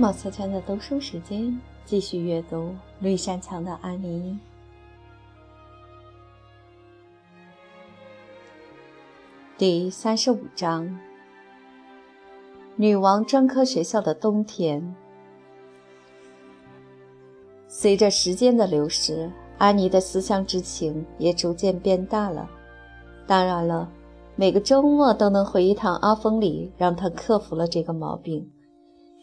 毛小圈的读书时间，继续阅读《绿山墙的安妮》第三十五章：女王专科学校的冬天。随着时间的流逝，安妮的思乡之情也逐渐变大了。当然了，每个周末都能回一趟阿峰里，让她克服了这个毛病。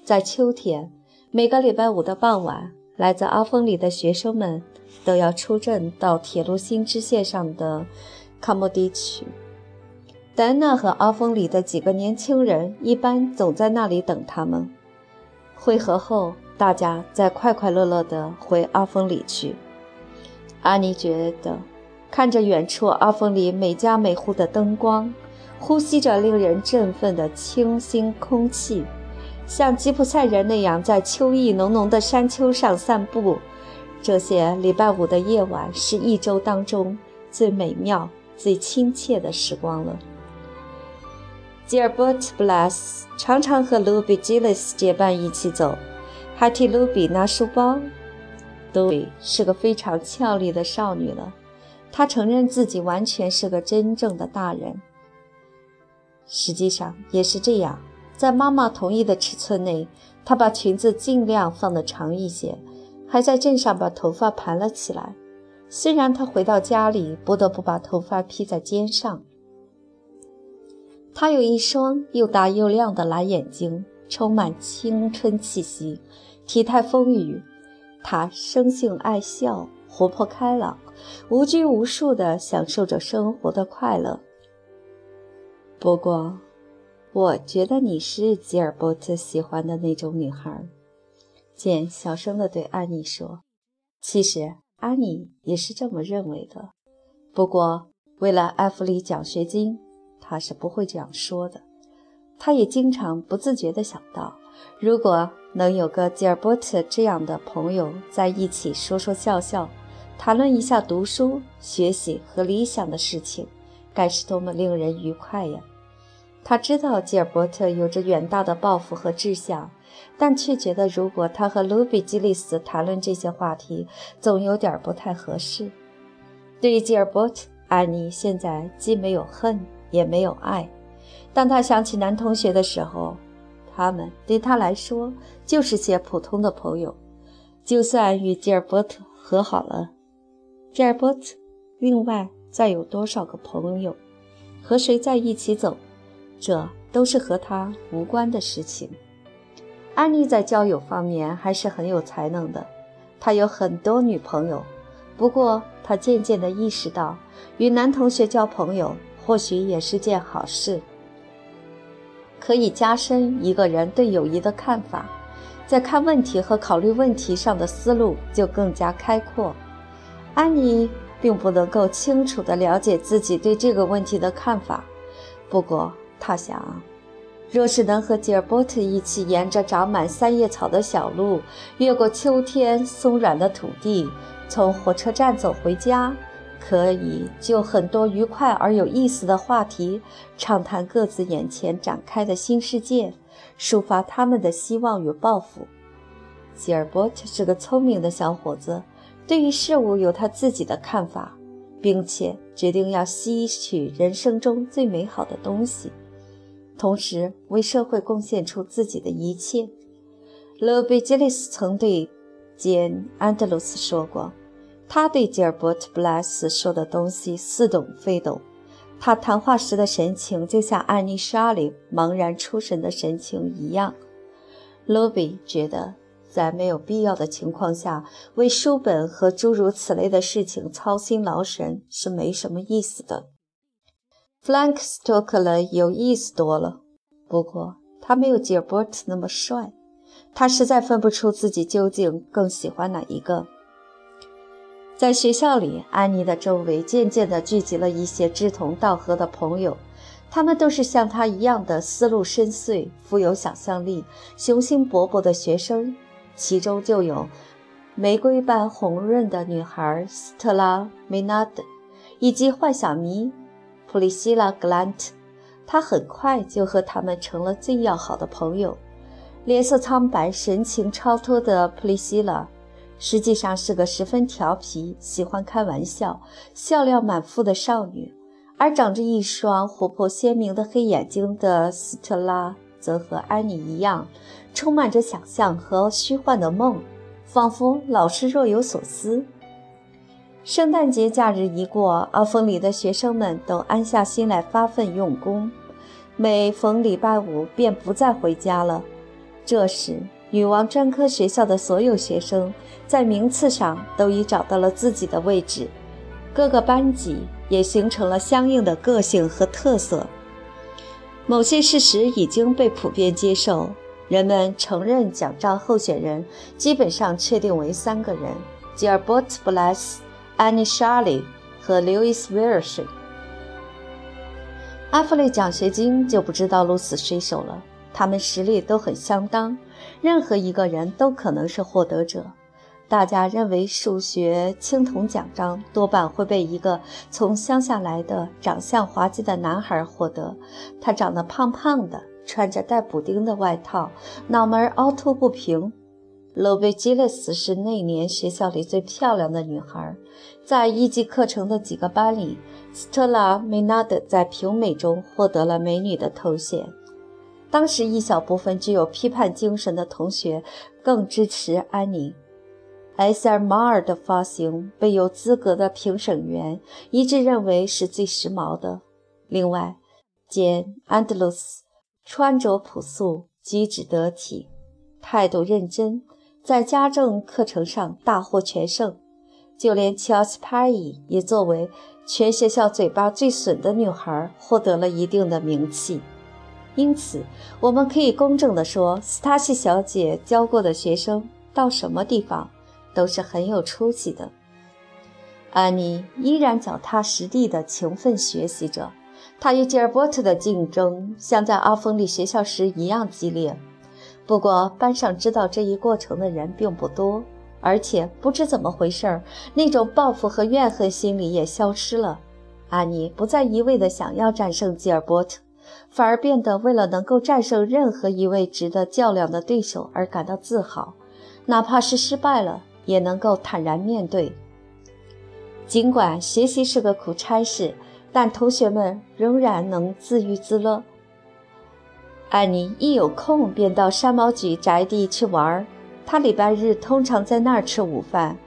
在秋天，每个礼拜五的傍晚，来自阿峰里的学生们都要出镇到铁路新支线上的卡莫迪去。戴安娜和阿峰里的几个年轻人一般总在那里等他们。会合后，大家再快快乐乐地回阿峰里去。安妮觉得，看着远处阿峰里每家每户的灯光，呼吸着令人振奋的清新空气。像吉普赛人那样在秋意浓浓的山丘上散步，这些礼拜五的夜晚是一周当中最美妙、最亲切的时光了。吉尔伯特·布拉斯常常和卢比·吉利斯结伴一起走，还替卢比拿书包。卢比是个非常俏丽的少女了，她承认自己完全是个真正的大人。实际上也是这样。在妈妈同意的尺寸内，她把裙子尽量放得长一些，还在镇上把头发盘了起来。虽然她回到家里不得不把头发披在肩上。她有一双又大又亮的蓝眼睛，充满青春气息，体态丰腴。她生性爱笑，活泼开朗，无拘无束地享受着生活的快乐。不过，我觉得你是吉尔伯特喜欢的那种女孩，简小声地对安妮说。其实安妮也是这么认为的，不过为了艾弗里奖学金，她是不会这样说的。她也经常不自觉地想到，如果能有个吉尔伯特这样的朋友在一起说说笑笑，谈论一下读书、学习和理想的事情，该是多么令人愉快呀！他知道吉尔伯特有着远大的抱负和志向，但却觉得如果他和卢比·基利斯谈论这些话题，总有点不太合适。对于吉尔伯特，安妮现在既没有恨，也没有爱。当他想起男同学的时候，他们对他来说就是些普通的朋友。就算与吉尔伯特和好了，吉尔伯特另外再有多少个朋友，和谁在一起走？这都是和他无关的事情。安妮在交友方面还是很有才能的，她有很多女朋友。不过，她渐渐地意识到，与男同学交朋友或许也是件好事，可以加深一个人对友谊的看法，在看问题和考虑问题上的思路就更加开阔。安妮并不能够清楚地了解自己对这个问题的看法，不过。他想，若是能和吉尔伯特一起沿着长满三叶草的小路，越过秋天松软的土地，从火车站走回家，可以就很多愉快而有意思的话题，畅谈各自眼前展开的新世界，抒发他们的希望与抱负。吉尔伯特是个聪明的小伙子，对于事物有他自己的看法，并且决定要吸取人生中最美好的东西。同时为社会贡献出自己的一切。勒贝吉利斯曾对简安德鲁斯说过，他对吉尔伯特·布莱斯说的东西似懂非懂。他谈话时的神情就像安妮·莎琳茫然出神的神情一样。勒比觉得，在没有必要的情况下为书本和诸如此类的事情操心劳神是没什么意思的。弗兰克斯托克勒有意思多了，不过他没有吉尔伯特那么帅。他实在分不出自己究竟更喜欢哪一个。在学校里，安妮的周围渐渐地聚集了一些志同道合的朋友，他们都是像她一样的思路深邃、富有想象力、雄心勃勃的学生，其中就有玫瑰般红润的女孩斯特拉梅纳德，以及幻想迷普利希拉格兰特。她很快就和他们成了最要好的朋友。脸色苍白、神情超脱的普利希拉，实际上是个十分调皮、喜欢开玩笑、笑料满腹的少女；而长着一双活泼鲜明的黑眼睛的斯特拉，则和安妮一样，充满着想象和虚幻的梦，仿佛老是若有所思。圣诞节假日一过，阿峰里的学生们都安下心来发奋用功，每逢礼拜五便不再回家了。这时，女王专科学校的所有学生在名次上都已找到了自己的位置，各个班级也形成了相应的个性和特色。某些事实已经被普遍接受，人们承认奖章候选人基本上确定为三个人：吉尔伯特·布莱斯、安妮·莎莉和刘易斯·威尔逊。阿弗雷奖学金就不知道鹿死谁手了。他们实力都很相当，任何一个人都可能是获得者。大家认为数学青铜奖章多半会被一个从乡下来的、长相滑稽的男孩获得。他长得胖胖的，穿着带补丁的外套，脑门凹凸不平。罗贝基勒斯是那年学校里最漂亮的女孩，在一级课程的几个班里，斯特拉梅纳德在评美中获得了美女的头衔。当时，一小部分具有批判精神的同学更支持安妮。埃塞尔马尔的发型被有资格的评审员一致认为是最时髦的。另外，简·安德鲁斯穿着朴素，举止得体，态度认真，在家政课程上大获全胜。就连乔斯帕伊也作为全学校嘴巴最损的女孩，获得了一定的名气。因此，我们可以公正地说，斯塔西小姐教过的学生到什么地方都是很有出息的。安妮依然脚踏实地地勤奋学习着，她与吉尔伯特的竞争像在阿峰利学校时一样激烈。不过，班上知道这一过程的人并不多，而且不知怎么回事，那种报复和怨恨心理也消失了。安妮不再一味地想要战胜吉尔伯特。反而变得为了能够战胜任何一位值得较量的对手而感到自豪，哪怕是失败了，也能够坦然面对。尽管学习是个苦差事，但同学们仍然能自娱自乐。艾妮一有空便到山毛榉宅地去玩，她礼拜日通常在那儿吃午饭，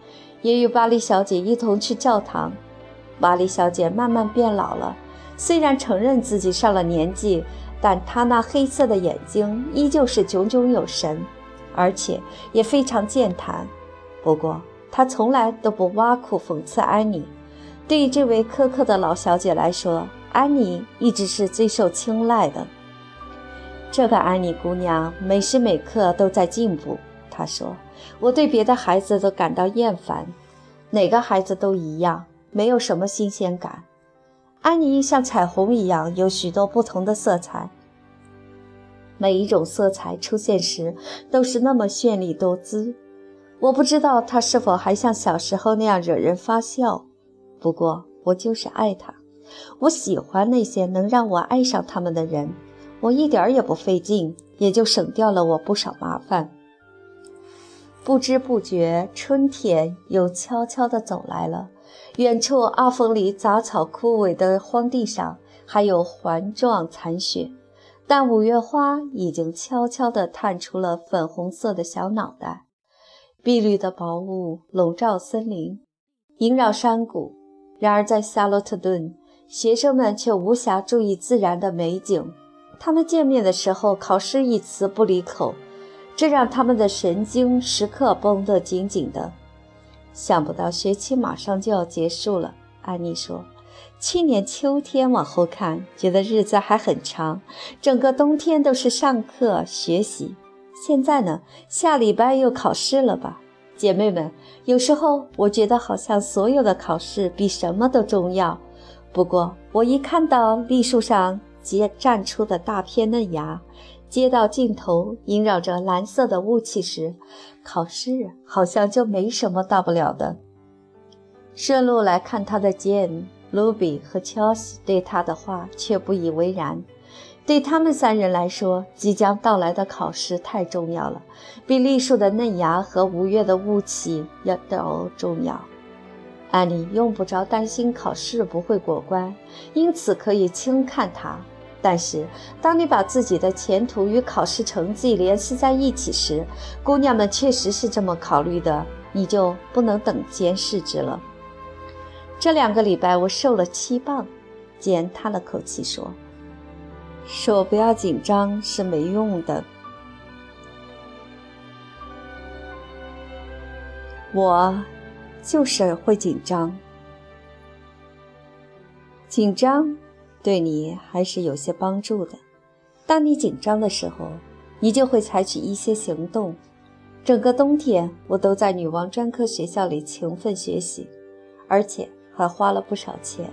也与巴黎小姐一同去教堂。巴黎小姐慢慢变老了。虽然承认自己上了年纪，但他那黑色的眼睛依旧是炯炯有神，而且也非常健谈。不过，他从来都不挖苦讽刺安妮。对于这位苛刻的老小姐来说，安妮一直是最受青睐的。这个安妮姑娘每时每刻都在进步。她说：“我对别的孩子都感到厌烦，哪个孩子都一样，没有什么新鲜感。”安妮像彩虹一样有许多不同的色彩，每一种色彩出现时都是那么绚丽多姿。我不知道她是否还像小时候那样惹人发笑，不过我就是爱她。我喜欢那些能让我爱上他们的人，我一点儿也不费劲，也就省掉了我不少麻烦。不知不觉，春天又悄悄地走来了。远处阿峰里杂草枯萎的荒地上还有环状残雪，但五月花已经悄悄地探出了粉红色的小脑袋。碧绿的薄雾笼罩森林，萦绕山谷。然而在夏洛特顿，学生们却无暇注意自然的美景。他们见面的时候，考试一词不离口，这让他们的神经时刻绷得紧紧的。想不到学期马上就要结束了，安妮说：“去年秋天往后看，觉得日子还很长，整个冬天都是上课学习。现在呢，下礼拜又考试了吧，姐妹们？有时候我觉得好像所有的考试比什么都重要。不过我一看到栗树上结绽出的大片嫩芽，街道尽头萦绕着蓝色的雾气时，考试好像就没什么大不了的。顺路来看他的 Jane、Ruby 和 Chelsea 对他的话却不以为然。对他们三人来说，即将到来的考试太重要了，比栗树的嫩芽和五月的雾气要都重要。安妮用不着担心考试不会过关，因此可以轻看它。但是，当你把自己的前途与考试成绩联系在一起时，姑娘们确实是这么考虑的，你就不能等闲视之了。这两个礼拜我瘦了七磅，简叹了口气说。说不要紧张是没用的，我就是会紧张。紧张对你还是有些帮助的。当你紧张的时候，你就会采取一些行动。整个冬天，我都在女王专科学校里勤奋学习，而且还花了不少钱。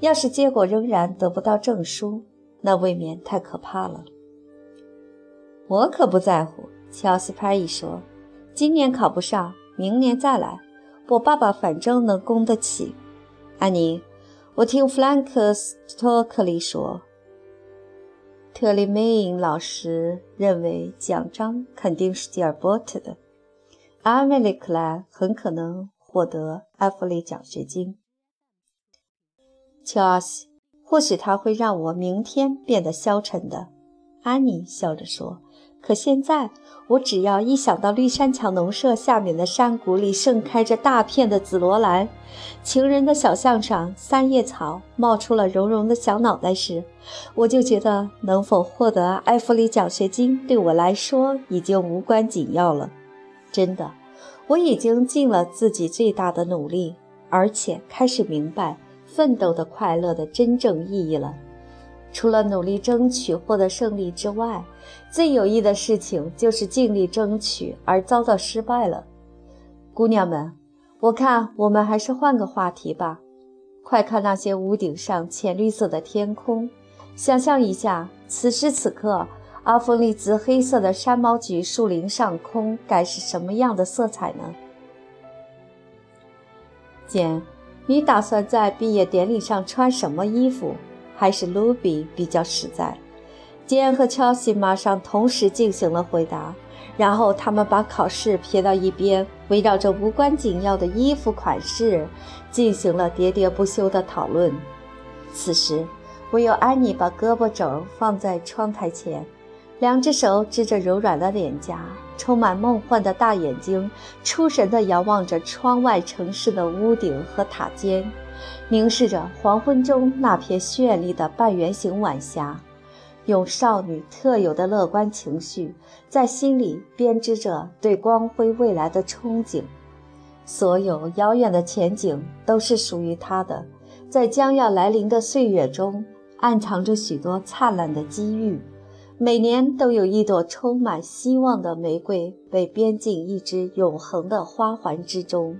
要是结果仍然得不到证书，那未免太可怕了。我可不在乎。乔西拍一说：“今年考不上，明年再来。我爸爸反正能供得起。”安妮，我听弗兰克斯托克利说，特里梅因老师认为奖章肯定是吉尔伯特的，阿梅利克莱很可能获得埃弗利奖学金。乔西。或许他会让我明天变得消沉的，安妮笑着说。可现在，我只要一想到绿山墙农舍下面的山谷里盛开着大片的紫罗兰，情人的小巷上三叶草冒出了绒绒的小脑袋时，我就觉得能否获得埃弗里奖学金对我来说已经无关紧要了。真的，我已经尽了自己最大的努力，而且开始明白。奋斗的快乐的真正意义了。除了努力争取获得胜利之外，最有益的事情就是尽力争取而遭到失败了。姑娘们，我看我们还是换个话题吧。快看那些屋顶上浅绿色的天空，想象一下，此时此刻阿弗利兹黑色的山毛榉树林上空该是什么样的色彩呢？简。你打算在毕业典礼上穿什么衣服？还是卢比比较实在？吉恩和乔西马上同时进行了回答，然后他们把考试撇到一边，围绕着无关紧要的衣服款式进行了喋喋不休的讨论。此时，唯有安妮把胳膊肘放在窗台前。两只手支着柔软的脸颊，充满梦幻的大眼睛出神地遥望着窗外城市的屋顶和塔尖，凝视着黄昏中那片绚丽的半圆形晚霞，用少女特有的乐观情绪在心里编织着对光辉未来的憧憬。所有遥远的前景都是属于她的，在将要来临的岁月中，暗藏着许多灿烂的机遇。每年都有一朵充满希望的玫瑰被编进一只永恒的花环之中。